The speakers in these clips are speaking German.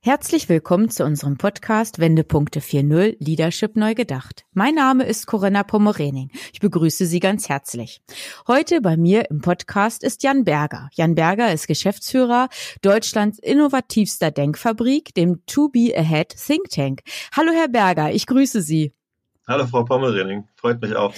Herzlich willkommen zu unserem Podcast Wendepunkte 4.0 Leadership neu gedacht. Mein Name ist Corinna Pommerening. Ich begrüße Sie ganz herzlich. Heute bei mir im Podcast ist Jan Berger. Jan Berger ist Geschäftsführer Deutschlands innovativster Denkfabrik, dem To Be Ahead Think Tank. Hallo Herr Berger, ich grüße Sie. Hallo Frau Pommerening, freut mich auch.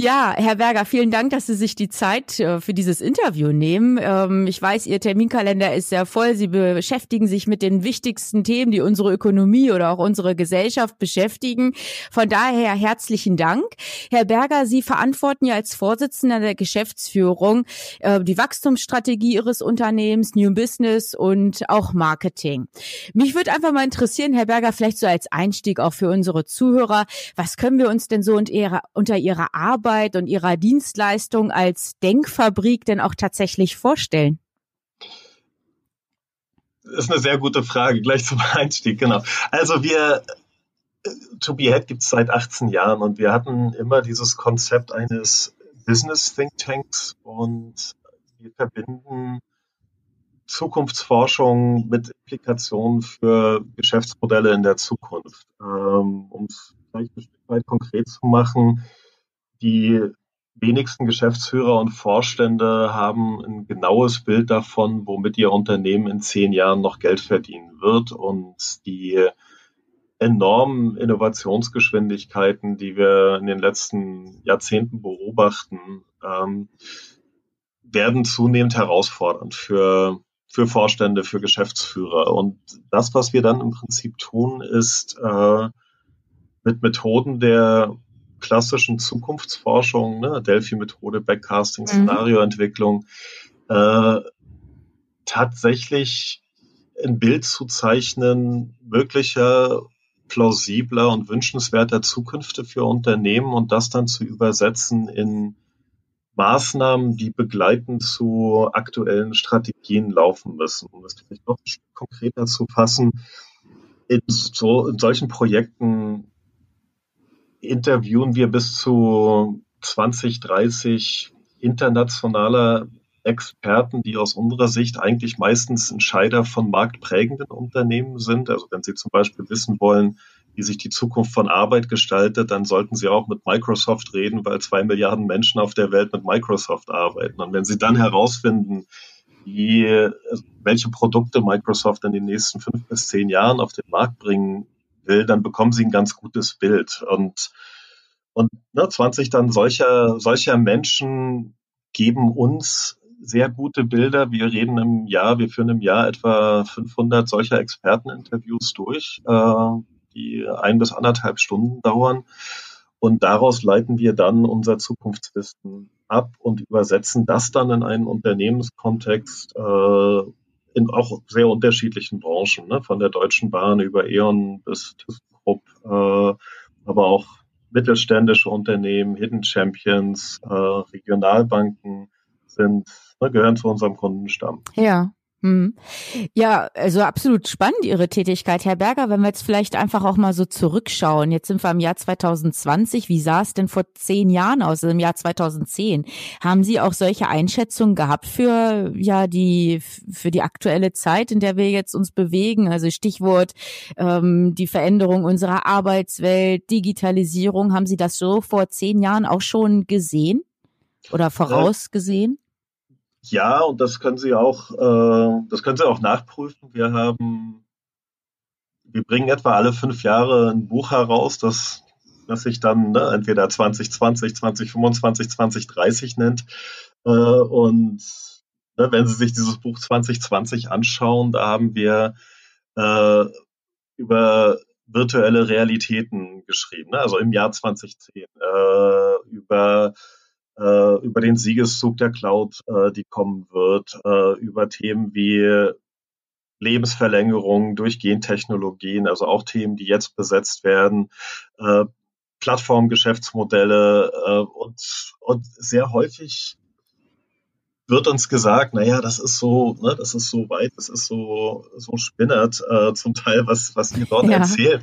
Ja, Herr Berger, vielen Dank, dass Sie sich die Zeit äh, für dieses Interview nehmen. Ähm, ich weiß, Ihr Terminkalender ist sehr voll. Sie beschäftigen sich mit den wichtigsten Themen, die unsere Ökonomie oder auch unsere Gesellschaft beschäftigen. Von daher herzlichen Dank. Herr Berger, Sie verantworten ja als Vorsitzender der Geschäftsführung äh, die Wachstumsstrategie Ihres Unternehmens, New Business und auch Marketing. Mich würde einfach mal interessieren, Herr Berger, vielleicht so als Einstieg auch für unsere Zuhörer, was können wir uns denn so unter Ihrer Arbeit Arbeit und Ihrer Dienstleistung als Denkfabrik denn auch tatsächlich vorstellen? Das ist eine sehr gute Frage, gleich zum Einstieg, genau. Also wir, To Be Head gibt es seit 18 Jahren und wir hatten immer dieses Konzept eines Business Think Tanks und wir verbinden Zukunftsforschung mit Implikationen für Geschäftsmodelle in der Zukunft. Ähm, um es vielleicht ein Stück weit konkret zu machen, die wenigsten Geschäftsführer und Vorstände haben ein genaues Bild davon, womit ihr Unternehmen in zehn Jahren noch Geld verdienen wird. Und die enormen Innovationsgeschwindigkeiten, die wir in den letzten Jahrzehnten beobachten, ähm, werden zunehmend herausfordernd für, für Vorstände, für Geschäftsführer. Und das, was wir dann im Prinzip tun, ist äh, mit Methoden der klassischen Zukunftsforschung, ne, Delphi-Methode, Backcasting, mhm. Szenarioentwicklung, äh, tatsächlich ein Bild zu zeichnen, wirklicher, plausibler und wünschenswerter Zukünfte für Unternehmen und das dann zu übersetzen in Maßnahmen, die begleitend zu aktuellen Strategien laufen müssen. Um das vielleicht noch konkreter zu fassen, in, so, in solchen Projekten interviewen wir bis zu 20, 30 internationaler Experten, die aus unserer Sicht eigentlich meistens Entscheider von marktprägenden Unternehmen sind. Also wenn Sie zum Beispiel wissen wollen, wie sich die Zukunft von Arbeit gestaltet, dann sollten Sie auch mit Microsoft reden, weil zwei Milliarden Menschen auf der Welt mit Microsoft arbeiten. Und wenn Sie dann herausfinden, wie, welche Produkte Microsoft in den nächsten fünf bis zehn Jahren auf den Markt bringen will, dann bekommen sie ein ganz gutes Bild. Und, und ne, 20 dann solcher, solcher Menschen geben uns sehr gute Bilder. Wir reden im Jahr, wir führen im Jahr etwa 500 solcher Experteninterviews durch, äh, die ein bis anderthalb Stunden dauern. Und daraus leiten wir dann unser Zukunftswissen ab und übersetzen das dann in einen Unternehmenskontext, äh, in auch sehr unterschiedlichen Branchen, ne? von der Deutschen Bahn über E.ON bis ThyssenKrupp, äh, aber auch mittelständische Unternehmen, Hidden Champions, äh, Regionalbanken sind, ne, gehören zu unserem Kundenstamm. Ja. Hm. Ja, also absolut spannend Ihre Tätigkeit, Herr Berger. Wenn wir jetzt vielleicht einfach auch mal so zurückschauen. Jetzt sind wir im Jahr 2020. Wie sah es denn vor zehn Jahren aus, also im Jahr 2010? Haben Sie auch solche Einschätzungen gehabt für, ja, die, für die aktuelle Zeit, in der wir jetzt uns bewegen? Also Stichwort, ähm, die Veränderung unserer Arbeitswelt, Digitalisierung. Haben Sie das so vor zehn Jahren auch schon gesehen oder vorausgesehen? Ja, und das können Sie auch, äh, das können Sie auch nachprüfen. Wir haben, wir bringen etwa alle fünf Jahre ein Buch heraus, das, das sich dann ne, entweder 2020, 2025, 2030 nennt. Äh, und ne, wenn Sie sich dieses Buch 2020 anschauen, da haben wir äh, über virtuelle Realitäten geschrieben, ne? also im Jahr 2010, äh, über äh, über den Siegeszug der Cloud, äh, die kommen wird, äh, über Themen wie Lebensverlängerung durch Gentechnologien, also auch Themen, die jetzt besetzt werden, äh, Plattformgeschäftsmodelle äh, und, und sehr häufig wird uns gesagt, naja, das ist so, ne, das ist so weit, das ist so, so spinnert äh, zum Teil, was, was ihr dort ja. erzählt.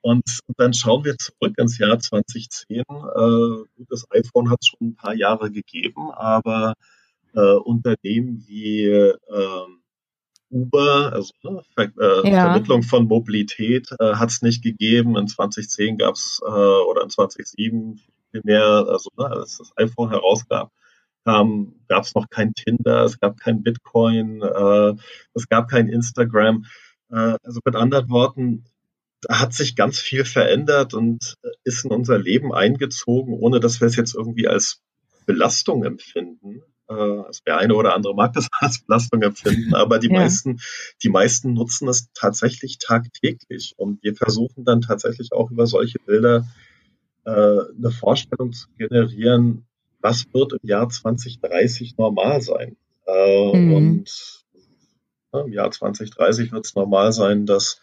Und dann schauen wir zurück ins Jahr 2010. Äh, das iPhone hat es schon ein paar Jahre gegeben, aber äh, Unternehmen wie äh, Uber, also ne, Ver äh, ja. Vermittlung von Mobilität, äh, hat es nicht gegeben. In 2010 gab es äh, oder in 2007 viel mehr, also ne, als das iPhone herausgab, ähm, gab es noch kein Tinder, es gab kein Bitcoin, äh, es gab kein Instagram. Äh, also mit anderen Worten, da hat sich ganz viel verändert und ist in unser Leben eingezogen, ohne dass wir es jetzt irgendwie als Belastung empfinden. Äh, also der eine oder andere mag das als Belastung empfinden, aber die ja. meisten, die meisten nutzen es tatsächlich tagtäglich. Und wir versuchen dann tatsächlich auch über solche Bilder äh, eine Vorstellung zu generieren, was wird im Jahr 2030 normal sein? Äh, mhm. Und äh, im Jahr 2030 wird es normal sein, dass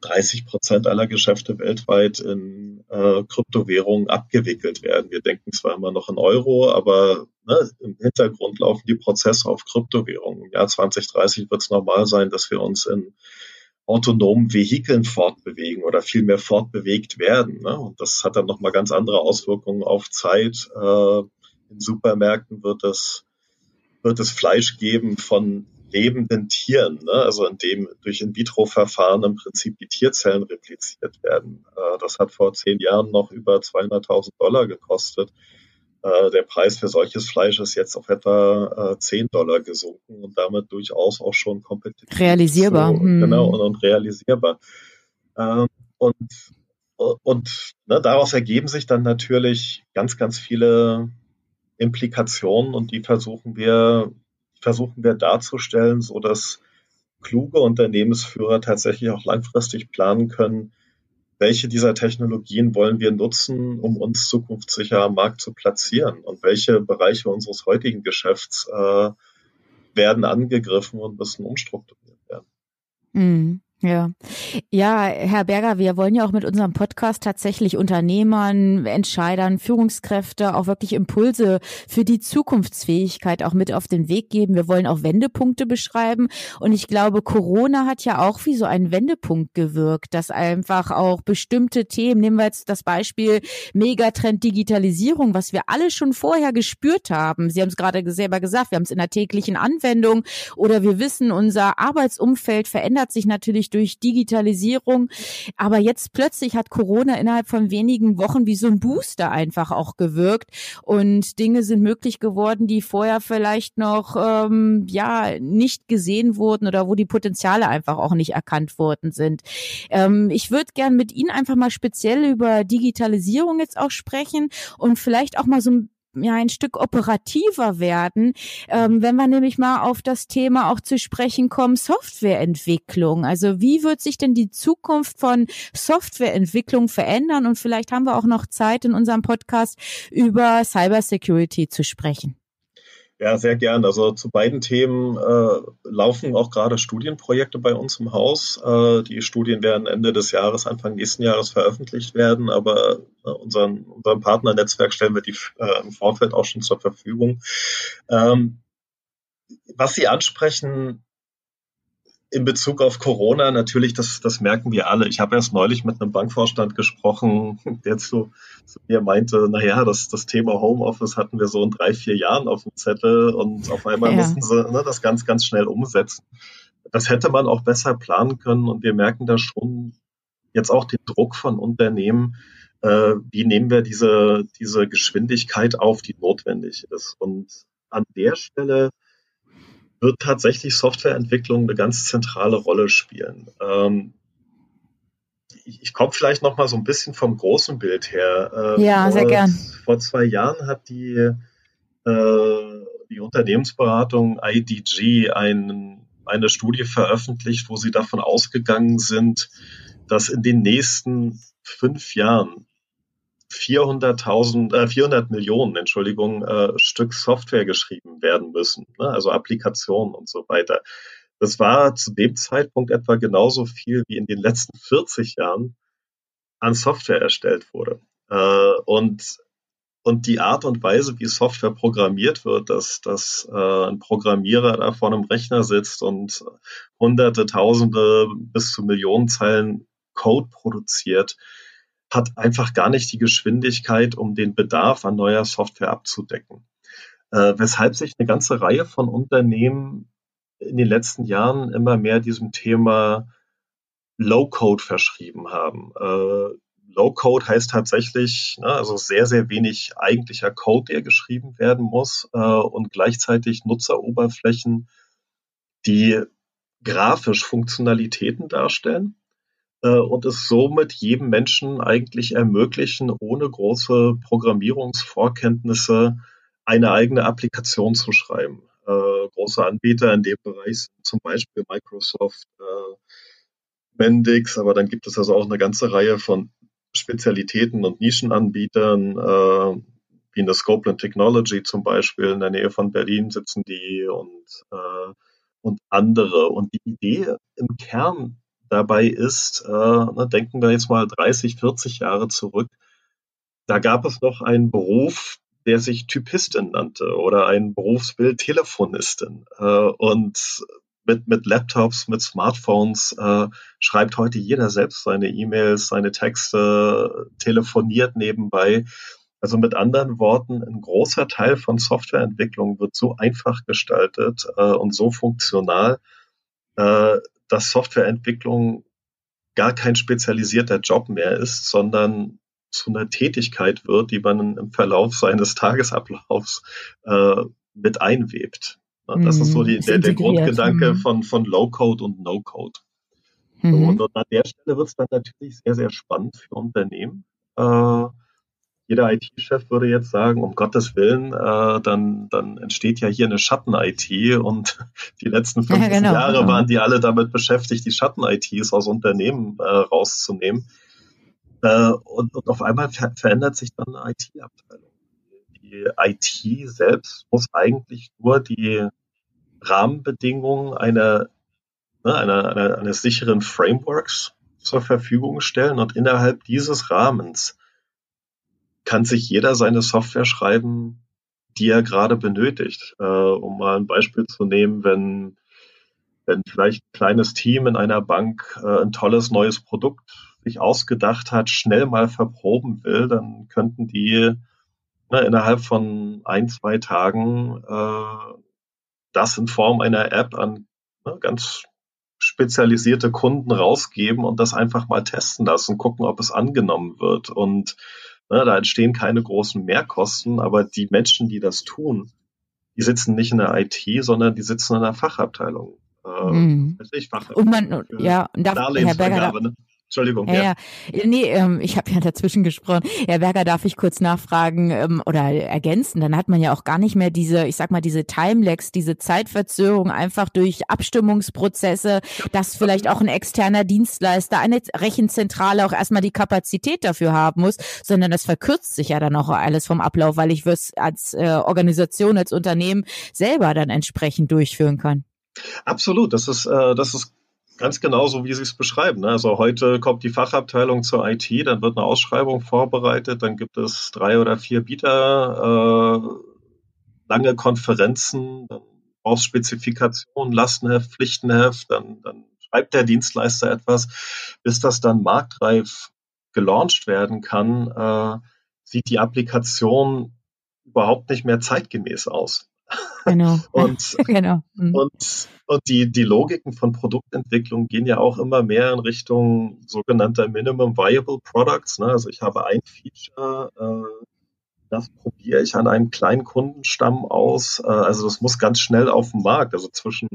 30 Prozent aller Geschäfte weltweit in äh, Kryptowährungen abgewickelt werden. Wir denken zwar immer noch in Euro, aber ne, im Hintergrund laufen die Prozesse auf Kryptowährungen. Im Jahr 2030 wird es normal sein, dass wir uns in autonomen Vehikeln fortbewegen oder vielmehr fortbewegt werden. Ne? Und das hat dann nochmal ganz andere Auswirkungen auf Zeit. Äh, in Supermärkten wird es, wird es Fleisch geben von lebenden Tieren, ne? also in dem durch In-vitro-Verfahren im Prinzip die Tierzellen repliziert werden. Äh, das hat vor zehn Jahren noch über 200.000 Dollar gekostet. Äh, der Preis für solches Fleisch ist jetzt auf etwa äh, 10 Dollar gesunken und damit durchaus auch schon kompetitiv. Realisierbar. So, hm. Genau, und, und realisierbar. Ähm, und und ne, daraus ergeben sich dann natürlich ganz, ganz viele Implikationen und die versuchen wir, versuchen wir darzustellen, so dass kluge Unternehmensführer tatsächlich auch langfristig planen können, welche dieser Technologien wollen wir nutzen, um uns zukunftssicher am Markt zu platzieren und welche Bereiche unseres heutigen Geschäfts äh, werden angegriffen und müssen umstrukturiert werden. Mhm. Ja, ja, Herr Berger, wir wollen ja auch mit unserem Podcast tatsächlich Unternehmern, Entscheidern, Führungskräfte auch wirklich Impulse für die Zukunftsfähigkeit auch mit auf den Weg geben. Wir wollen auch Wendepunkte beschreiben. Und ich glaube, Corona hat ja auch wie so ein Wendepunkt gewirkt, dass einfach auch bestimmte Themen, nehmen wir jetzt das Beispiel Megatrend Digitalisierung, was wir alle schon vorher gespürt haben. Sie haben es gerade selber gesagt, wir haben es in der täglichen Anwendung oder wir wissen, unser Arbeitsumfeld verändert sich natürlich durch Digitalisierung. Aber jetzt plötzlich hat Corona innerhalb von wenigen Wochen wie so ein Booster einfach auch gewirkt und Dinge sind möglich geworden, die vorher vielleicht noch ähm, ja nicht gesehen wurden oder wo die Potenziale einfach auch nicht erkannt worden sind. Ähm, ich würde gern mit Ihnen einfach mal speziell über Digitalisierung jetzt auch sprechen und vielleicht auch mal so ein ja ein Stück operativer werden, ähm, wenn wir nämlich mal auf das Thema auch zu sprechen kommen, Softwareentwicklung. Also wie wird sich denn die Zukunft von Softwareentwicklung verändern? Und vielleicht haben wir auch noch Zeit in unserem Podcast über Cybersecurity zu sprechen. Ja, sehr gern. Also zu beiden Themen äh, laufen auch gerade Studienprojekte bei uns im Haus. Äh, die Studien werden Ende des Jahres, Anfang nächsten Jahres veröffentlicht werden, aber äh, unseren, unserem Partnernetzwerk stellen wir die äh, im Vorfeld auch schon zur Verfügung. Ähm, was Sie ansprechen, in Bezug auf Corona natürlich, das, das merken wir alle. Ich habe erst neulich mit einem Bankvorstand gesprochen, der zu, zu mir meinte, naja, das, das Thema Homeoffice hatten wir so in drei, vier Jahren auf dem Zettel und auf einmal ja. mussten sie ne, das ganz, ganz schnell umsetzen. Das hätte man auch besser planen können und wir merken da schon jetzt auch den Druck von Unternehmen, äh, wie nehmen wir diese, diese Geschwindigkeit auf, die notwendig ist. Und an der Stelle wird tatsächlich Softwareentwicklung eine ganz zentrale Rolle spielen. Ähm, ich, ich komme vielleicht noch mal so ein bisschen vom großen Bild her. Äh, ja, vor, sehr gern. Vor zwei Jahren hat die, äh, die Unternehmensberatung IDG ein, eine Studie veröffentlicht, wo sie davon ausgegangen sind, dass in den nächsten fünf Jahren 400.000, äh, 400 Millionen, Entschuldigung, äh, Stück Software geschrieben werden müssen, ne? also Applikationen und so weiter. Das war zu dem Zeitpunkt etwa genauso viel, wie in den letzten 40 Jahren an Software erstellt wurde. Äh, und und die Art und Weise, wie Software programmiert wird, dass, dass äh, ein Programmierer da vor einem Rechner sitzt und hunderte, tausende bis zu Millionen Zeilen Code produziert, hat einfach gar nicht die Geschwindigkeit, um den Bedarf an neuer Software abzudecken. Äh, weshalb sich eine ganze Reihe von Unternehmen in den letzten Jahren immer mehr diesem Thema Low-Code verschrieben haben. Äh, Low-Code heißt tatsächlich, ne, also sehr, sehr wenig eigentlicher Code, der geschrieben werden muss äh, und gleichzeitig Nutzeroberflächen, die grafisch Funktionalitäten darstellen und es somit jedem Menschen eigentlich ermöglichen, ohne große Programmierungsvorkenntnisse eine eigene Applikation zu schreiben. Äh, große Anbieter in dem Bereich sind zum Beispiel Microsoft, äh, Mendix, aber dann gibt es also auch eine ganze Reihe von Spezialitäten und Nischenanbietern, äh, wie in der Scopeland Technology zum Beispiel, in der Nähe von Berlin sitzen die und, äh, und andere. Und die Idee im Kern dabei ist, äh, na, denken wir jetzt mal 30, 40 Jahre zurück, da gab es noch einen Beruf, der sich Typistin nannte oder ein Berufsbild Telefonistin. Äh, und mit, mit Laptops, mit Smartphones äh, schreibt heute jeder selbst seine E-Mails, seine Texte, telefoniert nebenbei. Also mit anderen Worten, ein großer Teil von Softwareentwicklung wird so einfach gestaltet äh, und so funktional, äh, dass Softwareentwicklung gar kein spezialisierter Job mehr ist, sondern zu einer Tätigkeit wird, die man im Verlauf seines Tagesablaufs äh, mit einwebt. Das ist so die, der, der Grundgedanke mhm. von, von Low-Code und No-Code. Mhm. Und, und, an der Stelle wird es dann natürlich sehr, sehr spannend für Unternehmen. Äh, jeder IT-Chef würde jetzt sagen, um Gottes Willen, äh, dann, dann entsteht ja hier eine Schatten-IT und die letzten 15 ja, genau, Jahre genau. waren die alle damit beschäftigt, die Schatten-ITs aus Unternehmen äh, rauszunehmen. Äh, und, und auf einmal ver verändert sich dann eine IT-Abteilung die IT selbst muss eigentlich nur die Rahmenbedingungen einer, ne, einer, einer, eines sicheren Frameworks zur Verfügung stellen und innerhalb dieses Rahmens kann sich jeder seine Software schreiben, die er gerade benötigt. Äh, um mal ein Beispiel zu nehmen, wenn, wenn vielleicht ein kleines Team in einer Bank äh, ein tolles neues Produkt sich ausgedacht hat, schnell mal verproben will, dann könnten die ne, innerhalb von ein, zwei Tagen äh, das in Form einer App an ne, ganz spezialisierte Kunden rausgeben und das einfach mal testen lassen, gucken, ob es angenommen wird. Und da entstehen keine großen Mehrkosten, aber die Menschen, die das tun, die sitzen nicht in der IT, sondern die sitzen in der Fachabteilung. Äh, mhm. Fachabteilung und man, ja, und darf, Herr Berger, ne? Entschuldigung. Ja, ja. ja. Nee, ähm, ich habe ja dazwischen gesprochen. Herr Berger, darf ich kurz nachfragen ähm, oder ergänzen? Dann hat man ja auch gar nicht mehr diese, ich sag mal, diese Timelags, diese Zeitverzögerung einfach durch Abstimmungsprozesse, dass vielleicht auch ein externer Dienstleister, eine Rechenzentrale auch erstmal die Kapazität dafür haben muss, sondern das verkürzt sich ja dann auch alles vom Ablauf, weil ich es als äh, Organisation, als Unternehmen selber dann entsprechend durchführen kann. Absolut, das ist, äh, das ist Ganz genau so, wie Sie es beschreiben. Ne? Also heute kommt die Fachabteilung zur IT, dann wird eine Ausschreibung vorbereitet, dann gibt es drei oder vier Bieter, äh, lange Konferenzen, dann brauchst Spezifikation, Lastenheft, Pflichtenheft, dann, dann schreibt der Dienstleister etwas, bis das dann marktreif gelauncht werden kann, äh, sieht die Applikation überhaupt nicht mehr zeitgemäß aus. Genau. und, genau. Mhm. und, und die, die Logiken von Produktentwicklung gehen ja auch immer mehr in Richtung sogenannter Minimum Viable Products. Ne? Also ich habe ein Feature, äh, das probiere ich an einem kleinen Kundenstamm aus. Äh, also das muss ganz schnell auf den Markt. Also zwischen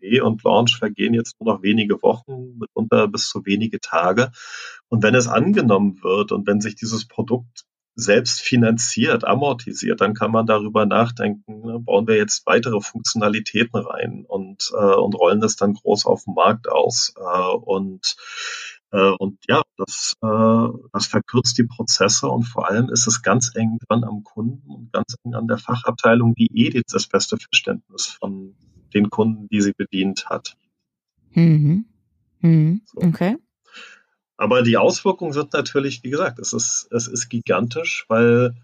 Idee und Launch vergehen jetzt nur noch wenige Wochen, mitunter bis zu wenige Tage. Und wenn es angenommen wird und wenn sich dieses Produkt selbst finanziert, amortisiert, dann kann man darüber nachdenken, ne, bauen wir jetzt weitere Funktionalitäten rein und, äh, und rollen das dann groß auf dem Markt aus. Äh, und, äh, und ja, das, äh, das verkürzt die Prozesse und vor allem ist es ganz eng dran am Kunden und ganz eng an der Fachabteilung, die eh das beste Verständnis von den Kunden, die sie bedient hat. Mhm. Mhm. So. Okay. Aber die Auswirkungen sind natürlich, wie gesagt, es ist, es ist gigantisch, weil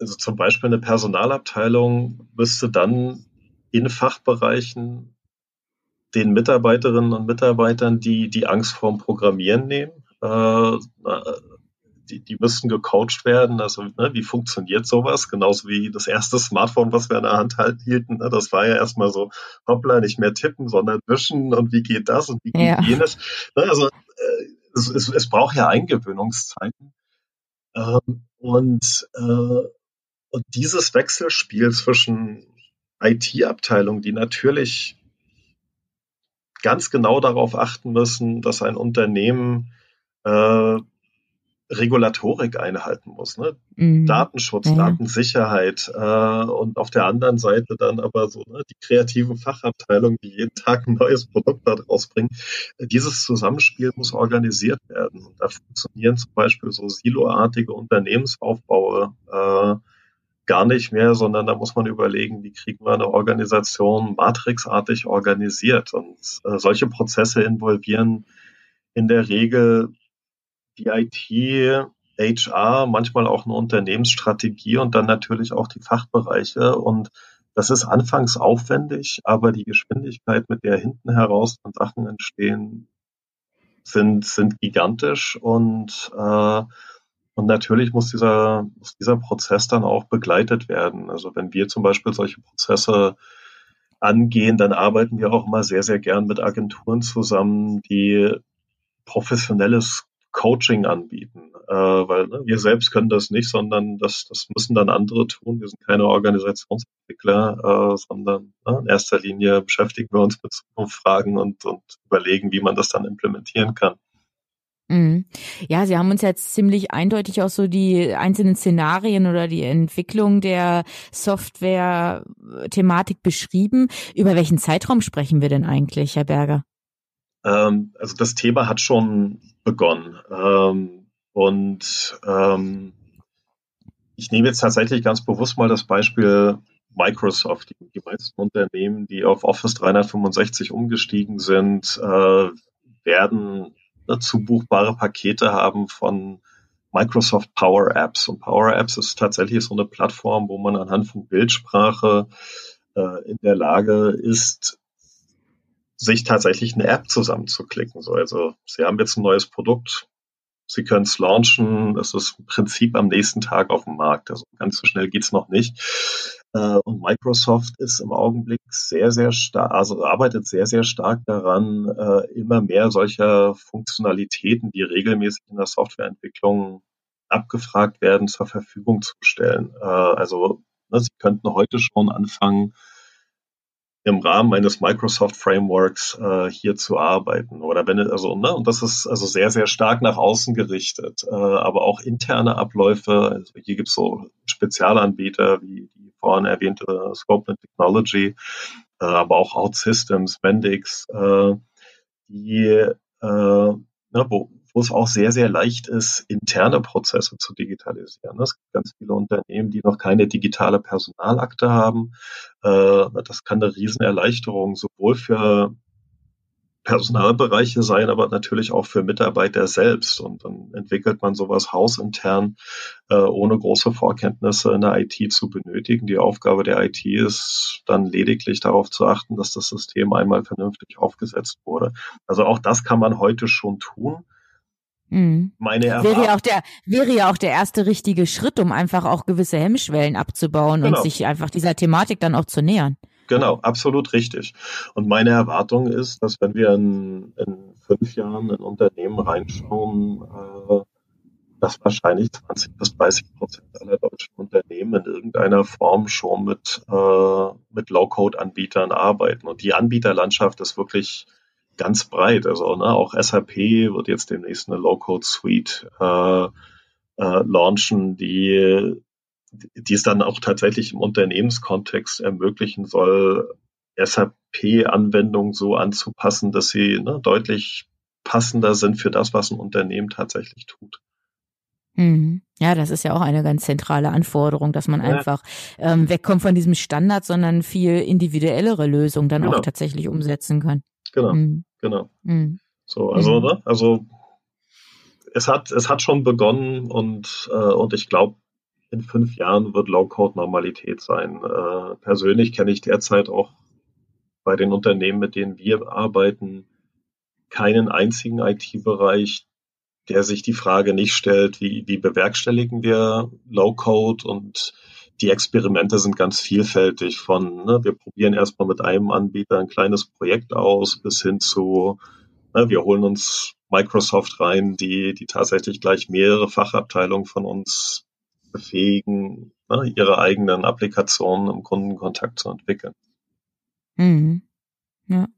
also zum Beispiel eine Personalabteilung müsste dann in Fachbereichen den Mitarbeiterinnen und Mitarbeitern, die die Angst vorm Programmieren nehmen, äh, die, die müssten gecoacht werden. Also ne, wie funktioniert sowas? Genauso wie das erste Smartphone, was wir in der Hand hielten. Ne, das war ja erstmal so, hoppla, nicht mehr tippen, sondern wischen und wie geht das und wie geht ja. jenes. Ne, also äh, es, es, es braucht ja Eingewöhnungszeiten. Ähm, und, äh, und dieses Wechselspiel zwischen IT-Abteilungen, die natürlich ganz genau darauf achten müssen, dass ein Unternehmen äh, Regulatorik einhalten muss. Ne? Mhm. Datenschutz, ja. Datensicherheit äh, und auf der anderen Seite dann aber so ne, die kreativen Fachabteilungen, die jeden Tag ein neues Produkt da rausbringen. Dieses Zusammenspiel muss organisiert werden. Und da funktionieren zum Beispiel so siloartige Unternehmensaufbaue äh, gar nicht mehr, sondern da muss man überlegen, wie kriegen wir eine Organisation matrixartig organisiert. Und äh, solche Prozesse involvieren in der Regel die IT, HR, manchmal auch eine Unternehmensstrategie und dann natürlich auch die Fachbereiche. Und das ist anfangs aufwendig, aber die Geschwindigkeit, mit der hinten heraus dann Sachen entstehen, sind, sind gigantisch und, äh, und natürlich muss dieser, muss dieser Prozess dann auch begleitet werden. Also wenn wir zum Beispiel solche Prozesse angehen, dann arbeiten wir auch immer sehr, sehr gern mit Agenturen zusammen, die professionelles Coaching anbieten, äh, weil ne, wir selbst können das nicht, sondern das, das müssen dann andere tun. Wir sind keine Organisationsentwickler, äh, sondern ne, in erster Linie beschäftigen wir uns mit Zukunftsfragen und, und überlegen, wie man das dann implementieren kann. Mhm. Ja, Sie haben uns jetzt ziemlich eindeutig auch so die einzelnen Szenarien oder die Entwicklung der Software-Thematik beschrieben. Über welchen Zeitraum sprechen wir denn eigentlich, Herr Berger? Ähm, also das Thema hat schon begonnen. Ähm, und ähm, ich nehme jetzt tatsächlich ganz bewusst mal das Beispiel Microsoft. Die, die meisten Unternehmen, die auf Office 365 umgestiegen sind, äh, werden dazu buchbare Pakete haben von Microsoft Power Apps. Und Power Apps ist tatsächlich so eine Plattform, wo man anhand von Bildsprache äh, in der Lage ist, sich tatsächlich eine App zusammenzuklicken. So, also Sie haben jetzt ein neues Produkt, Sie können es launchen, es ist im Prinzip am nächsten Tag auf dem Markt. Also ganz so schnell geht's noch nicht. Äh, und Microsoft ist im Augenblick sehr, sehr stark, also arbeitet sehr, sehr stark daran, äh, immer mehr solcher Funktionalitäten, die regelmäßig in der Softwareentwicklung abgefragt werden, zur Verfügung zu stellen. Äh, also ne, Sie könnten heute schon anfangen, im Rahmen eines Microsoft Frameworks äh, hier zu arbeiten. Oder wenn also, ne, und das ist also sehr, sehr stark nach außen gerichtet, äh, aber auch interne Abläufe. Also hier gibt es so Spezialanbieter wie die vorhin erwähnte Scopeland Technology, äh, aber auch OutSystems, Mendix, äh, die äh, ne, wo, wo es auch sehr, sehr leicht ist, interne Prozesse zu digitalisieren. Es gibt ganz viele Unternehmen, die noch keine digitale Personalakte haben. Äh, das kann eine Riesenerleichterung sowohl für Personalbereiche sein, aber natürlich auch für Mitarbeiter selbst. Und dann entwickelt man sowas hausintern, äh, ohne große Vorkenntnisse in der IT zu benötigen. Die Aufgabe der IT ist dann lediglich darauf zu achten, dass das System einmal vernünftig aufgesetzt wurde. Also auch das kann man heute schon tun. Mhm. Meine wäre ja auch der wäre ja auch der erste richtige Schritt, um einfach auch gewisse Hemmschwellen abzubauen genau. und sich einfach dieser Thematik dann auch zu nähern. Genau, absolut richtig. Und meine Erwartung ist, dass wenn wir in, in fünf Jahren in Unternehmen reinschauen, äh, dass wahrscheinlich 20 bis 30 Prozent aller deutschen Unternehmen in irgendeiner Form schon mit, äh, mit Low-Code-Anbietern arbeiten. Und die Anbieterlandschaft ist wirklich ganz breit. Also ne, auch SAP wird jetzt demnächst eine Low-Code-Suite äh, äh, launchen, die, die es dann auch tatsächlich im Unternehmenskontext ermöglichen soll, SAP-Anwendungen so anzupassen, dass sie ne, deutlich passender sind für das, was ein Unternehmen tatsächlich tut. Mhm. Ja, das ist ja auch eine ganz zentrale Anforderung, dass man ja. einfach ähm, wegkommt von diesem Standard, sondern viel individuellere Lösungen dann genau. auch tatsächlich umsetzen kann. Genau, mhm. genau. Mhm. So, also, mhm. ne, also es hat, es hat schon begonnen und, äh, und ich glaube, in fünf Jahren wird Low-Code Normalität sein. Äh, persönlich kenne ich derzeit auch bei den Unternehmen, mit denen wir arbeiten, keinen einzigen IT-Bereich, der sich die Frage nicht stellt, wie, wie bewerkstelligen wir Low-Code und die Experimente sind ganz vielfältig von, ne, wir probieren erstmal mit einem Anbieter ein kleines Projekt aus, bis hin zu, ne, wir holen uns Microsoft rein, die, die tatsächlich gleich mehrere Fachabteilungen von uns befähigen, ne, ihre eigenen Applikationen im Kundenkontakt zu entwickeln. Mhm. Ja.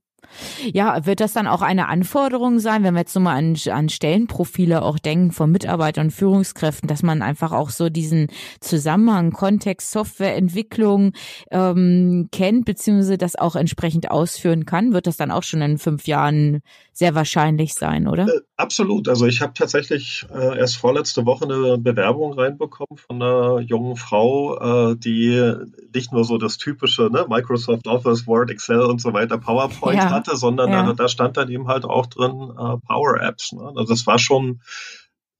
Ja, wird das dann auch eine Anforderung sein, wenn wir jetzt so mal an, an Stellenprofile auch denken von Mitarbeitern und Führungskräften, dass man einfach auch so diesen Zusammenhang, Kontext, Softwareentwicklung ähm, kennt, beziehungsweise das auch entsprechend ausführen kann? Wird das dann auch schon in fünf Jahren sehr wahrscheinlich sein, oder? Äh, absolut. Also ich habe tatsächlich äh, erst vorletzte Woche eine Bewerbung reinbekommen von einer jungen Frau, äh, die nicht nur so das typische ne, Microsoft Office, Word, Excel und so weiter, PowerPoint ja. Hatte, sondern ja. da, da, stand dann eben halt auch drin äh, Power Apps. Ne? Also das war schon,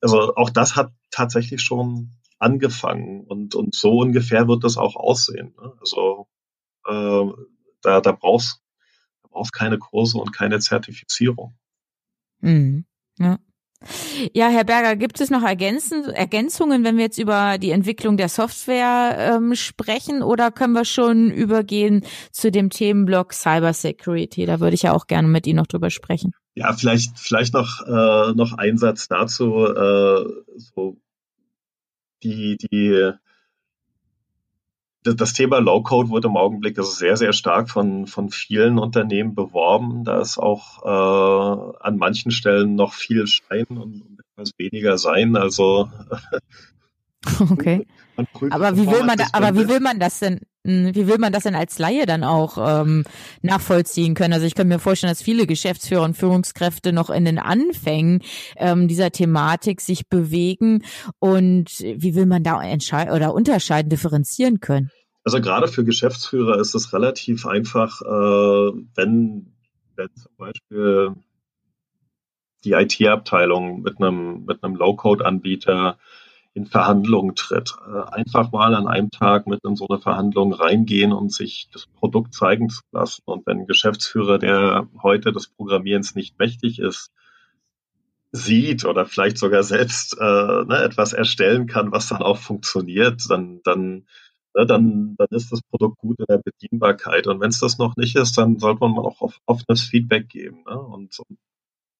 also auch das hat tatsächlich schon angefangen und, und so ungefähr wird das auch aussehen. Ne? Also äh, da, da brauchst brauchst keine Kurse und keine Zertifizierung. Mhm. Ja. Ja, Herr Berger, gibt es noch Ergänzen, Ergänzungen, wenn wir jetzt über die Entwicklung der Software ähm, sprechen oder können wir schon übergehen zu dem Themenblock Cybersecurity? Da würde ich ja auch gerne mit Ihnen noch drüber sprechen. Ja, vielleicht, vielleicht noch, äh, noch ein Satz dazu. Äh, so die, die das Thema Low-Code wird im Augenblick also sehr, sehr stark von, von vielen Unternehmen beworben. Da ist auch äh, an manchen Stellen noch viel Schein und, und etwas weniger Sein. Also okay. aber wie will man da, aber wie will man das denn? Hm, wie will man das denn als Laie dann auch ähm, nachvollziehen können? Also ich kann mir vorstellen, dass viele Geschäftsführer und Führungskräfte noch in den Anfängen ähm, dieser Thematik sich bewegen. Und wie will man da entscheiden oder unterscheiden, differenzieren können? Also gerade für Geschäftsführer ist es relativ einfach, äh, wenn, wenn zum Beispiel die IT-Abteilung mit einem, mit einem Low-Code-Anbieter in Verhandlungen tritt. Äh, einfach mal an einem Tag mit in so eine Verhandlung reingehen und sich das Produkt zeigen zu lassen. Und wenn ein Geschäftsführer, der heute des Programmierens nicht mächtig ist, sieht oder vielleicht sogar selbst äh, ne, etwas erstellen kann, was dann auch funktioniert, dann, dann, ne, dann, dann ist das Produkt gut in der Bedienbarkeit. Und wenn es das noch nicht ist, dann sollte man auch offenes Feedback geben. Ne? Und, und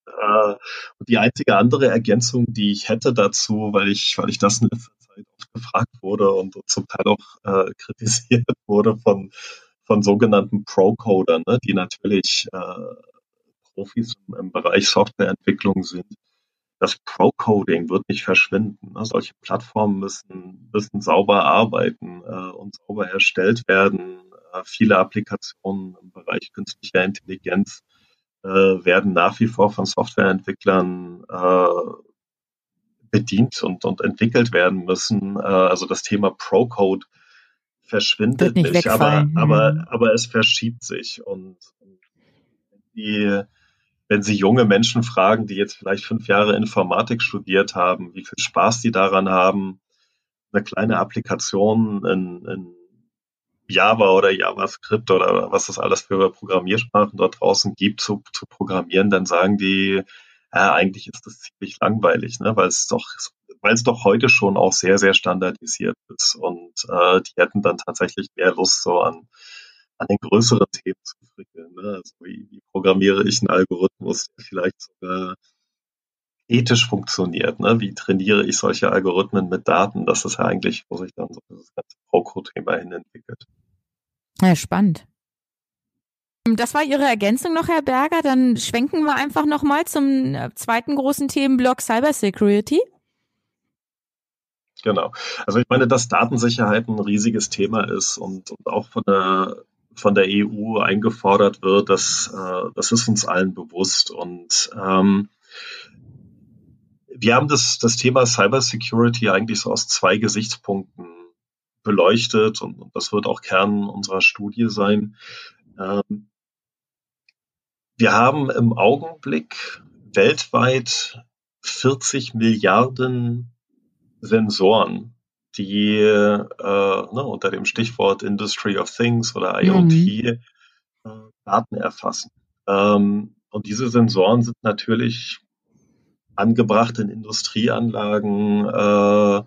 äh, und die einzige andere Ergänzung, die ich hätte dazu, weil ich, weil ich das in letzter Zeit oft gefragt wurde und, zum Teil auch äh, kritisiert wurde von, von sogenannten Pro-Codern, ne, die natürlich äh, Profis im, Bereich Softwareentwicklung sind. Das Pro-Coding wird nicht verschwinden. Ne? Solche Plattformen müssen, müssen sauber arbeiten äh, und sauber erstellt werden. Äh, viele Applikationen im Bereich künstlicher Intelligenz werden nach wie vor von Softwareentwicklern äh, bedient und, und entwickelt werden müssen. Äh, also das Thema Pro-Code verschwindet nicht, nicht aber, aber, mhm. aber es verschiebt sich. Und die, wenn Sie junge Menschen fragen, die jetzt vielleicht fünf Jahre Informatik studiert haben, wie viel Spaß die daran haben, eine kleine Applikation in, in Java oder JavaScript oder was es alles für Programmiersprachen dort draußen gibt, zu, zu programmieren, dann sagen die, ja, eigentlich ist das ziemlich langweilig, ne? weil es doch, weil es doch heute schon auch sehr, sehr standardisiert ist und äh, die hätten dann tatsächlich mehr Lust so an, an den größeren Themen zu frickeln. Ne? Also wie, wie programmiere ich einen Algorithmus, der vielleicht sogar ethisch funktioniert. Ne? Wie trainiere ich solche Algorithmen mit Daten? Das ist ja eigentlich, wo sich dann so das ganze Pro-Code-Thema hin entwickelt. Ja, spannend. Das war Ihre Ergänzung noch, Herr Berger. Dann schwenken wir einfach nochmal zum äh, zweiten großen Themenblock Cybersecurity. Genau. Also ich meine, dass Datensicherheit ein riesiges Thema ist und, und auch von der von der EU eingefordert wird, das, äh, das ist uns allen bewusst. Und ähm, wir haben das, das Thema Cybersecurity eigentlich so aus zwei Gesichtspunkten beleuchtet und, und das wird auch Kern unserer Studie sein. Ähm, wir haben im Augenblick weltweit 40 Milliarden Sensoren, die äh, ne, unter dem Stichwort Industry of Things oder IoT mhm. äh, Daten erfassen. Ähm, und diese Sensoren sind natürlich angebracht in Industrieanlagen äh,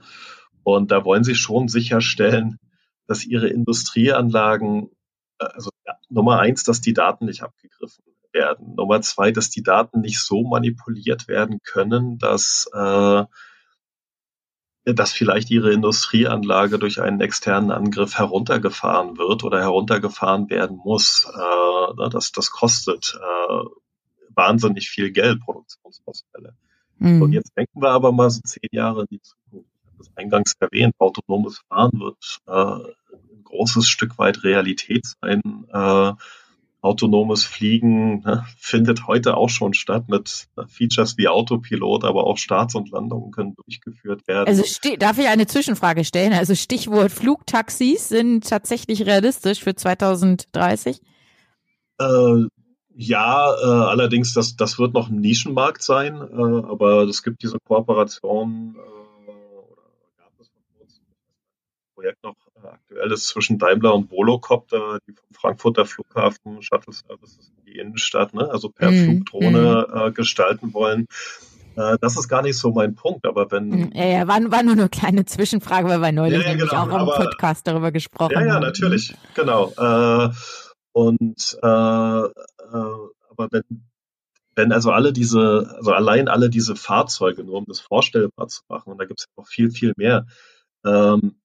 und da wollen sie schon sicherstellen, dass ihre Industrieanlagen, äh, also ja, Nummer eins, dass die Daten nicht abgegriffen werden. Nummer zwei, dass die Daten nicht so manipuliert werden können, dass äh, dass vielleicht ihre Industrieanlage durch einen externen Angriff heruntergefahren wird oder heruntergefahren werden muss. Äh, ne, das, das kostet äh, wahnsinnig viel Geld, Produktionsausfälle. Mhm. Und jetzt denken wir aber mal so zehn Jahre in die Zukunft. Ich habe das eingangs erwähnt, autonomes Fahren wird äh, ein großes Stück weit Realität sein. Äh, autonomes Fliegen ne, findet heute auch schon statt mit äh, Features wie Autopilot, aber auch Starts und Landungen können durchgeführt werden. Also darf ich eine Zwischenfrage stellen? Also Stichwort Flugtaxis sind tatsächlich realistisch für 2030? Äh, ja, äh, allerdings, das, das wird noch ein Nischenmarkt sein, äh, aber es gibt diese Kooperation äh, oder gab es vor kurzem Projekt noch äh, aktuell ist zwischen Daimler und Volocopter, die vom Frankfurter Flughafen Shuttle Services in die Innenstadt, ne, also per mm, Flugdrohne mm. Äh, gestalten wollen. Äh, das ist gar nicht so mein Punkt, aber wenn. Hm, ja, ja, war, war nur eine kleine Zwischenfrage, weil wir neulich ja, ja, genau, auch am Podcast darüber gesprochen haben. Ja, ja, natürlich, genau. Äh, und äh, äh, aber wenn, wenn also alle diese, also allein alle diese Fahrzeuge, nur um das vorstellbar zu machen, und da gibt es noch viel, viel mehr, ähm,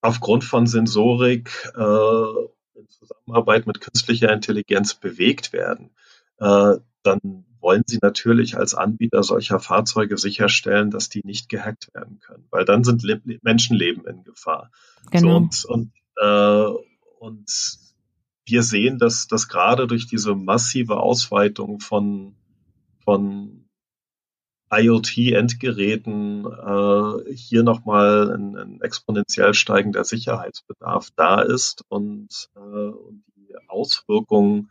aufgrund von Sensorik äh, in Zusammenarbeit mit künstlicher Intelligenz bewegt werden, äh, dann wollen sie natürlich als Anbieter solcher Fahrzeuge sicherstellen, dass die nicht gehackt werden können, weil dann sind Le Menschenleben in Gefahr. Genau. So, und, und äh, und wir sehen, dass, dass gerade durch diese massive Ausweitung von, von IoT-Endgeräten äh, hier nochmal ein, ein exponentiell steigender Sicherheitsbedarf da ist und, äh, und die Auswirkungen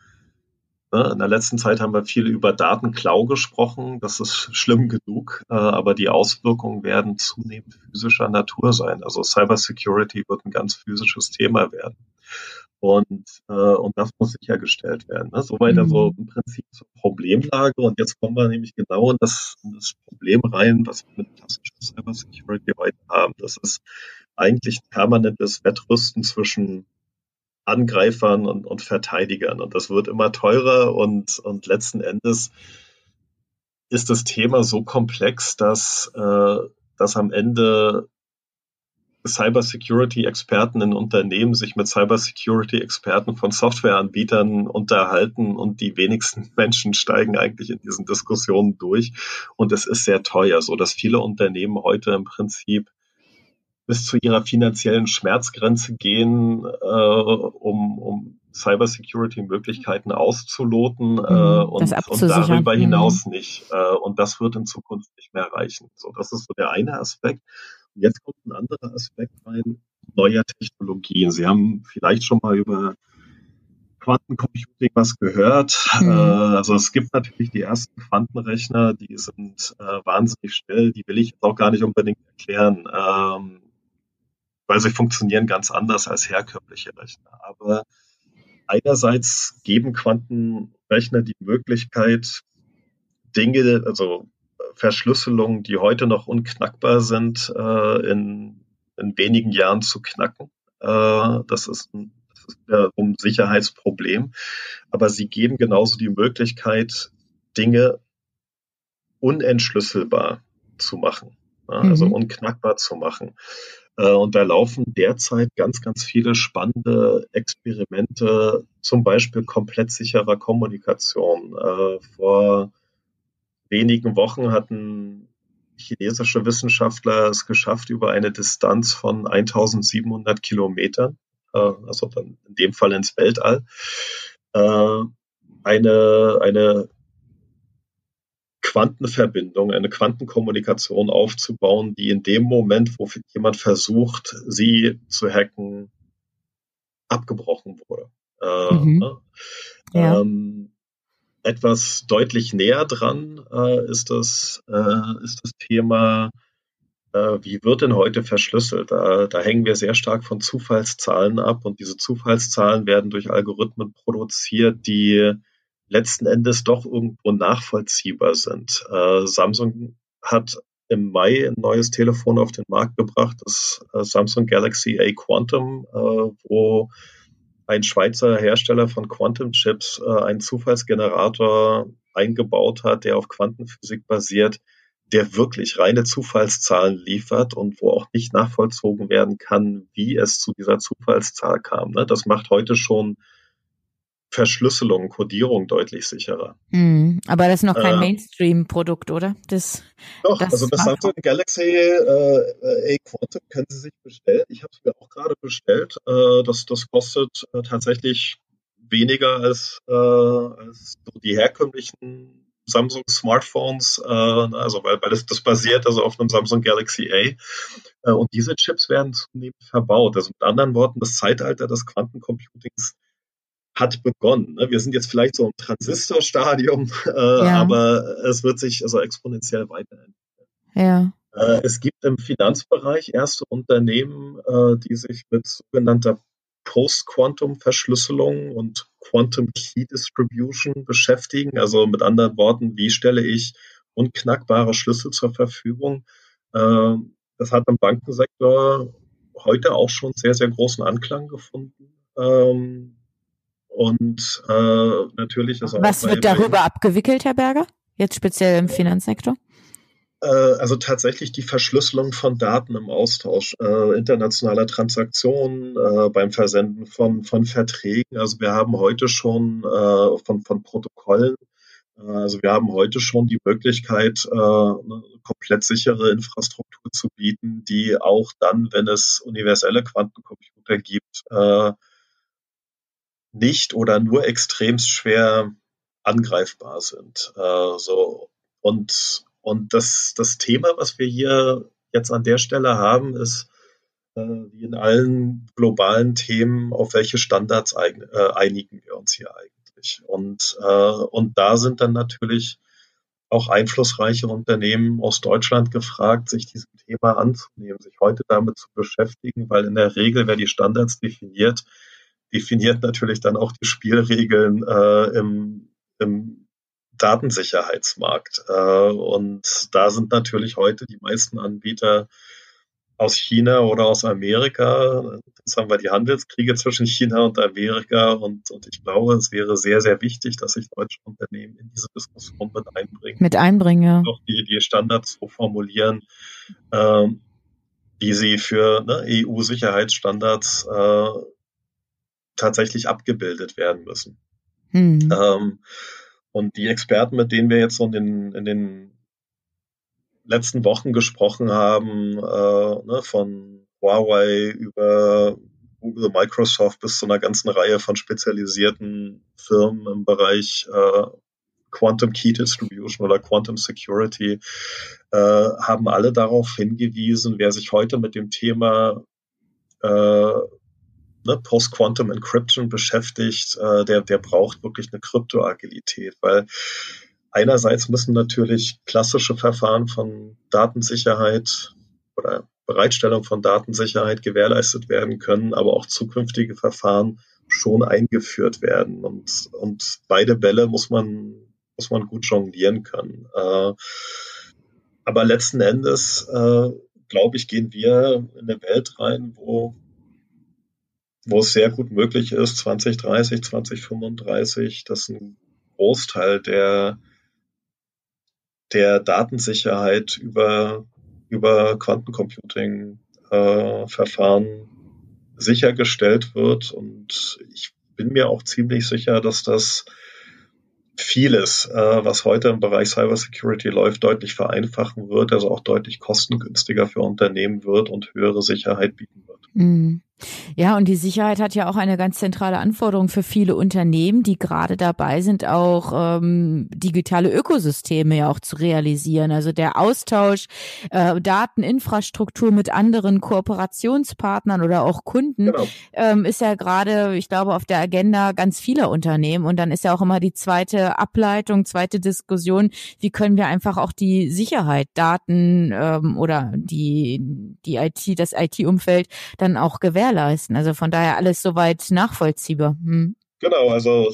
Ne, in der letzten Zeit haben wir viel über Datenklau gesprochen. Das ist schlimm genug, äh, aber die Auswirkungen werden zunehmend physischer Natur sein. Also Cybersecurity wird ein ganz physisches Thema werden. Und, äh, und das muss sichergestellt werden. Ne? Soweit mhm. also im Prinzip zur Problemlage. Und jetzt kommen wir nämlich genau in das, in das Problem rein, was wir mit klassischer Cybersecurity heute haben. Das ist eigentlich permanentes Wettrüsten zwischen Angreifern und, und Verteidigern. Und das wird immer teurer und, und letzten Endes ist das Thema so komplex, dass, äh, dass am Ende Cybersecurity-Experten in Unternehmen sich mit Cybersecurity-Experten von Softwareanbietern unterhalten und die wenigsten Menschen steigen eigentlich in diesen Diskussionen durch. Und es ist sehr teuer, so dass viele Unternehmen heute im Prinzip bis zu ihrer finanziellen Schmerzgrenze gehen, äh, um, um Cybersecurity-Möglichkeiten auszuloten äh, mhm, und, und, darüber mhm. hinaus nicht. Äh, und das wird in Zukunft nicht mehr reichen. So, das ist so der eine Aspekt. Jetzt kommt ein anderer Aspekt rein, neuer Technologien. Sie haben vielleicht schon mal über Quantencomputing was gehört. Mhm. Äh, also es gibt natürlich die ersten Quantenrechner, die sind äh, wahnsinnig schnell. Die will ich jetzt auch gar nicht unbedingt erklären. Ähm, weil sie funktionieren ganz anders als herkömmliche Rechner. Aber einerseits geben Quantenrechner die Möglichkeit, Dinge, also Verschlüsselungen, die heute noch unknackbar sind, äh, in, in wenigen Jahren zu knacken. Äh, das ist ein, ein Sicherheitsproblem. Aber sie geben genauso die Möglichkeit, Dinge unentschlüsselbar zu machen, also mhm. unknackbar zu machen. Äh, und da laufen derzeit ganz, ganz viele spannende Experimente, zum Beispiel komplett sicherer Kommunikation. Äh, vor wenigen Wochen hatten chinesische Wissenschaftler es geschafft, über eine Distanz von 1700 Kilometern, äh, also dann in dem Fall ins Weltall, eine, eine Quantenverbindung, eine Quantenkommunikation aufzubauen, die in dem Moment, wo jemand versucht, sie zu hacken, abgebrochen wurde. Äh, mhm. ne? ja. ähm, etwas deutlich näher dran äh, ist, das, äh, ist das Thema äh, wie wird denn heute verschlüsselt? Da, da hängen wir sehr stark von Zufallszahlen ab und diese Zufallszahlen werden durch Algorithmen produziert, die letzten Endes doch irgendwo nachvollziehbar sind. Äh, Samsung hat im Mai ein neues Telefon auf den Markt gebracht, das äh, Samsung Galaxy A Quantum, äh, wo ein Schweizer Hersteller von Quantum Chips äh, einen Zufallsgenerator eingebaut hat, der auf Quantenphysik basiert, der wirklich reine Zufallszahlen liefert und wo auch nicht nachvollzogen werden kann, wie es zu dieser Zufallszahl kam. Ne? Das macht heute schon Verschlüsselung, Codierung deutlich sicherer. Mm, aber das ist noch kein äh, Mainstream-Produkt, oder? Das, doch, das also das Samsung Galaxy äh, A Quantum können Sie sich bestellen. Ich habe es mir auch gerade bestellt. Äh, das, das kostet äh, tatsächlich weniger als, äh, als so die herkömmlichen Samsung Smartphones, äh, also weil, weil das, das basiert also auf einem Samsung Galaxy A. Äh, und diese Chips werden zunehmend verbaut. Also mit anderen Worten, das Zeitalter des Quantencomputings hat begonnen. Ne? Wir sind jetzt vielleicht so im Transistorstadium, äh, ja. aber es wird sich also exponentiell weiterentwickeln. Ja. Äh, es gibt im Finanzbereich erste Unternehmen, äh, die sich mit sogenannter Post-Quantum-Verschlüsselung und Quantum Key Distribution beschäftigen. Also mit anderen Worten, wie stelle ich unknackbare Schlüssel zur Verfügung? Ähm, das hat im Bankensektor heute auch schon sehr, sehr großen Anklang gefunden. Ähm, und äh, natürlich ist auch. Was wird darüber abgewickelt, Herr Berger? Jetzt speziell im Finanzsektor? Äh, also tatsächlich die Verschlüsselung von Daten im Austausch äh, internationaler Transaktionen, äh, beim Versenden von, von Verträgen. Also wir haben heute schon äh, von, von Protokollen, äh, also wir haben heute schon die Möglichkeit, äh, eine komplett sichere Infrastruktur zu bieten, die auch dann, wenn es universelle Quantencomputer gibt, äh, nicht oder nur extremst schwer angreifbar sind. Äh, so und und das, das Thema, was wir hier jetzt an der Stelle haben, ist, äh, wie in allen globalen Themen, auf welche Standards ein, äh, einigen wir uns hier eigentlich. Und, äh, und da sind dann natürlich auch einflussreiche Unternehmen aus Deutschland gefragt, sich diesem Thema anzunehmen, sich heute damit zu beschäftigen, weil in der Regel, wer die Standards definiert, definiert natürlich dann auch die Spielregeln äh, im, im Datensicherheitsmarkt. Äh, und da sind natürlich heute die meisten Anbieter aus China oder aus Amerika. Jetzt haben wir die Handelskriege zwischen China und Amerika und, und ich glaube, es wäre sehr, sehr wichtig, dass sich deutsche Unternehmen in diese Diskussion mit einbringen. Mit einbringen, ja. Auch die, die Standards so formulieren, ähm, wie sie für ne, EU-Sicherheitsstandards äh, tatsächlich abgebildet werden müssen. Hm. Ähm, und die Experten, mit denen wir jetzt so in den, in den letzten Wochen gesprochen haben, äh, ne, von Huawei über Google, Microsoft bis zu einer ganzen Reihe von spezialisierten Firmen im Bereich äh, Quantum Key Distribution oder Quantum Security, äh, haben alle darauf hingewiesen, wer sich heute mit dem Thema äh, ne, Post-Quantum Encryption beschäftigt, äh, der, der braucht wirklich eine Kryptoagilität, weil einerseits müssen natürlich klassische Verfahren von Datensicherheit oder Bereitstellung von Datensicherheit gewährleistet werden können, aber auch zukünftige Verfahren schon eingeführt werden. Und, und beide Bälle muss man, muss man gut jonglieren können. Äh, aber letzten Endes, äh, glaube ich, gehen wir in eine Welt rein, wo wo es sehr gut möglich ist, 2030, 2035, dass ein Großteil der, der Datensicherheit über, über Quantencomputing-Verfahren äh, sichergestellt wird. Und ich bin mir auch ziemlich sicher, dass das vieles, äh, was heute im Bereich Cybersecurity läuft, deutlich vereinfachen wird, also auch deutlich kostengünstiger für Unternehmen wird und höhere Sicherheit bieten wird. Mhm. Ja, und die Sicherheit hat ja auch eine ganz zentrale Anforderung für viele Unternehmen, die gerade dabei sind, auch ähm, digitale Ökosysteme ja auch zu realisieren. Also der Austausch, äh, Dateninfrastruktur mit anderen Kooperationspartnern oder auch Kunden genau. ähm, ist ja gerade, ich glaube, auf der Agenda ganz vieler Unternehmen. Und dann ist ja auch immer die zweite Ableitung, zweite Diskussion, wie können wir einfach auch die Sicherheit, Daten ähm, oder die, die IT, das IT-Umfeld dann auch gewährleisten gewährleisten. Also von daher alles soweit nachvollziehbar. Hm. Genau, also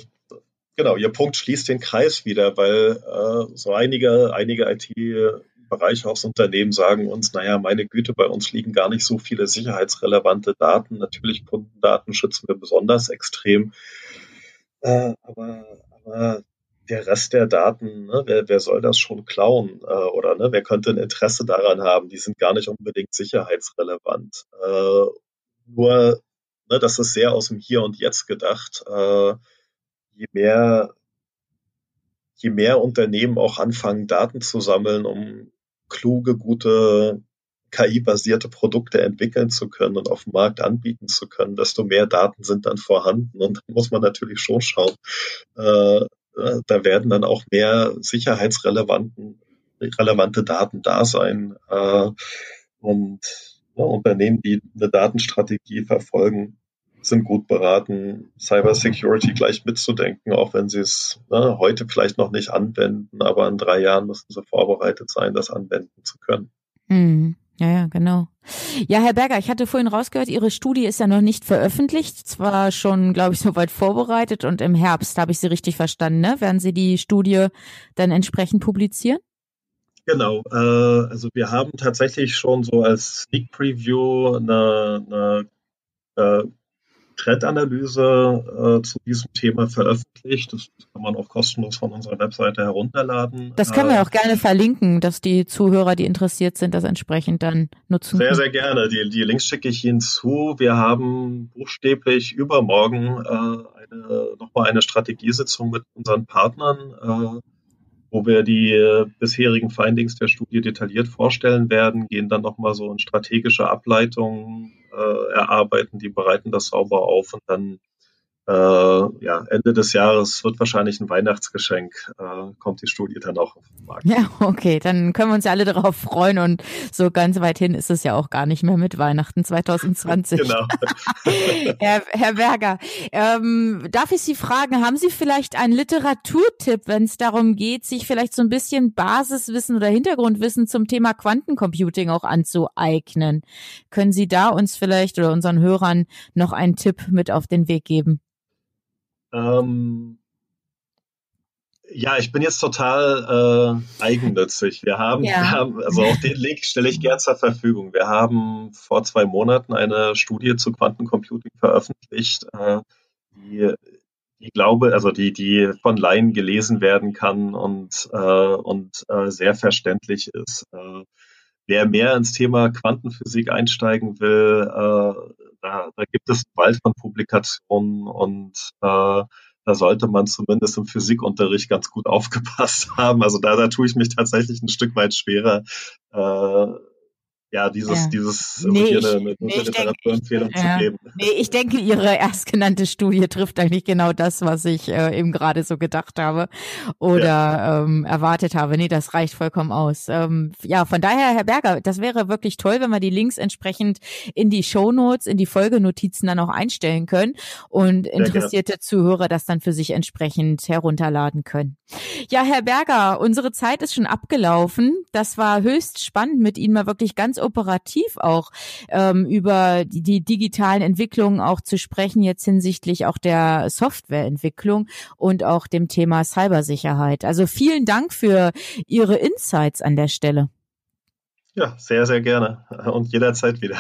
genau, Ihr Punkt schließt den Kreis wieder, weil äh, so einige, einige IT-Bereiche aus Unternehmen sagen uns, naja, meine Güte, bei uns liegen gar nicht so viele sicherheitsrelevante Daten. Natürlich Kundendaten schützen wir besonders extrem. Äh, aber, aber der Rest der Daten, ne, wer, wer soll das schon klauen? Äh, oder ne, wer könnte ein Interesse daran haben? Die sind gar nicht unbedingt sicherheitsrelevant. Äh, nur, ne, das ist sehr aus dem Hier und Jetzt gedacht. Äh, je mehr, je mehr Unternehmen auch anfangen, Daten zu sammeln, um kluge, gute KI-basierte Produkte entwickeln zu können und auf dem Markt anbieten zu können, desto mehr Daten sind dann vorhanden. Und da muss man natürlich schon schauen. Äh, äh da werden dann auch mehr sicherheitsrelevanten relevante Daten da sein. Äh, und Ne, Unternehmen, die eine Datenstrategie verfolgen, sind gut beraten, Cybersecurity gleich mitzudenken, auch wenn sie es ne, heute vielleicht noch nicht anwenden, aber in drei Jahren müssen sie vorbereitet sein, das anwenden zu können. Mhm. Ja, ja, genau. Ja, Herr Berger, ich hatte vorhin rausgehört, Ihre Studie ist ja noch nicht veröffentlicht, zwar schon, glaube ich, soweit vorbereitet und im Herbst habe ich Sie richtig verstanden, ne? Werden Sie die Studie dann entsprechend publizieren? Genau, äh, also wir haben tatsächlich schon so als Sneak Preview eine, eine äh, Trendanalyse äh, zu diesem Thema veröffentlicht. Das kann man auch kostenlos von unserer Webseite herunterladen. Das können wir äh, auch gerne verlinken, dass die Zuhörer, die interessiert sind, das entsprechend dann nutzen Sehr, können. sehr gerne. Die, die Links schicke ich Ihnen zu. Wir haben buchstäblich übermorgen äh, eine, nochmal eine Strategiesitzung mit unseren Partnern. Wo wir die äh, bisherigen Findings der Studie detailliert vorstellen werden, gehen dann nochmal so in strategische Ableitungen äh, erarbeiten, die bereiten das sauber auf und dann äh, ja, Ende des Jahres wird wahrscheinlich ein Weihnachtsgeschenk, äh, kommt die Studie dann auch auf den Markt. Ja, okay, dann können wir uns ja alle darauf freuen und so ganz weit hin ist es ja auch gar nicht mehr mit Weihnachten 2020. genau. Herr, Herr Berger, ähm, darf ich Sie fragen, haben Sie vielleicht einen Literaturtipp, wenn es darum geht, sich vielleicht so ein bisschen Basiswissen oder Hintergrundwissen zum Thema Quantencomputing auch anzueignen? Können Sie da uns vielleicht oder unseren Hörern noch einen Tipp mit auf den Weg geben? Ähm, ja, ich bin jetzt total äh, eigennützig. Wir haben, ja. wir haben, also auch den Link stelle ich gern zur Verfügung. Wir haben vor zwei Monaten eine Studie zu Quantencomputing veröffentlicht, äh, die, die glaube, also die, die von Laien gelesen werden kann und, äh, und äh, sehr verständlich ist. Wer mehr ins Thema Quantenphysik einsteigen will, äh, da, da gibt es bald von Publikationen und äh, da sollte man zumindest im Physikunterricht ganz gut aufgepasst haben. Also da, da tue ich mich tatsächlich ein Stück weit schwerer, äh, ja, dieses, ja. dieses nee, hier eine, eine nee, Literaturempfehlung zu ja. geben. Nee, ich denke, Ihre erstgenannte Studie trifft eigentlich genau das, was ich äh, eben gerade so gedacht habe oder ja. ähm, erwartet habe. Nee, das reicht vollkommen aus. Ähm, ja, von daher, Herr Berger, das wäre wirklich toll, wenn wir die Links entsprechend in die Shownotes, in die Folgenotizen dann auch einstellen können und interessierte Zuhörer das dann für sich entsprechend herunterladen können. Ja, Herr Berger, unsere Zeit ist schon abgelaufen. Das war höchst spannend, mit Ihnen mal wirklich ganz operativ auch ähm, über die, die digitalen Entwicklungen auch zu sprechen, jetzt hinsichtlich auch der Softwareentwicklung und auch dem Thema Cybersicherheit. Also vielen Dank für Ihre Insights an der Stelle. Ja, sehr, sehr gerne und jederzeit wieder.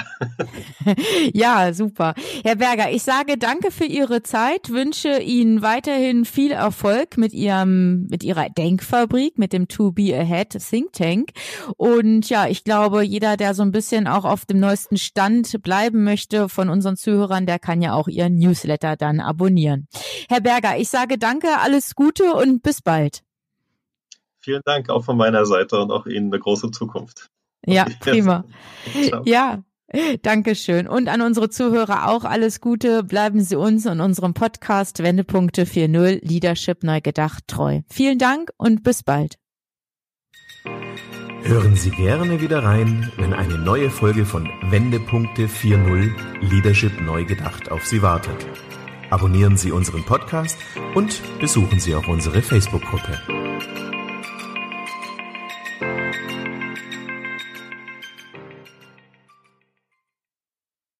ja, super. Herr Berger, ich sage danke für Ihre Zeit, wünsche Ihnen weiterhin viel Erfolg mit Ihrem, mit Ihrer Denkfabrik, mit dem To Be Ahead Think Tank. Und ja, ich glaube, jeder, der so ein bisschen auch auf dem neuesten Stand bleiben möchte von unseren Zuhörern, der kann ja auch Ihren Newsletter dann abonnieren. Herr Berger, ich sage danke, alles Gute und bis bald. Vielen Dank auch von meiner Seite und auch Ihnen eine große Zukunft. Ja, prima. Ja, Dankeschön. Und an unsere Zuhörer auch alles Gute. Bleiben Sie uns und unserem Podcast Wendepunkte 4.0 Leadership neu gedacht treu. Vielen Dank und bis bald. Hören Sie gerne wieder rein, wenn eine neue Folge von Wendepunkte 4.0 Leadership neu gedacht auf Sie wartet. Abonnieren Sie unseren Podcast und besuchen Sie auch unsere Facebook-Gruppe.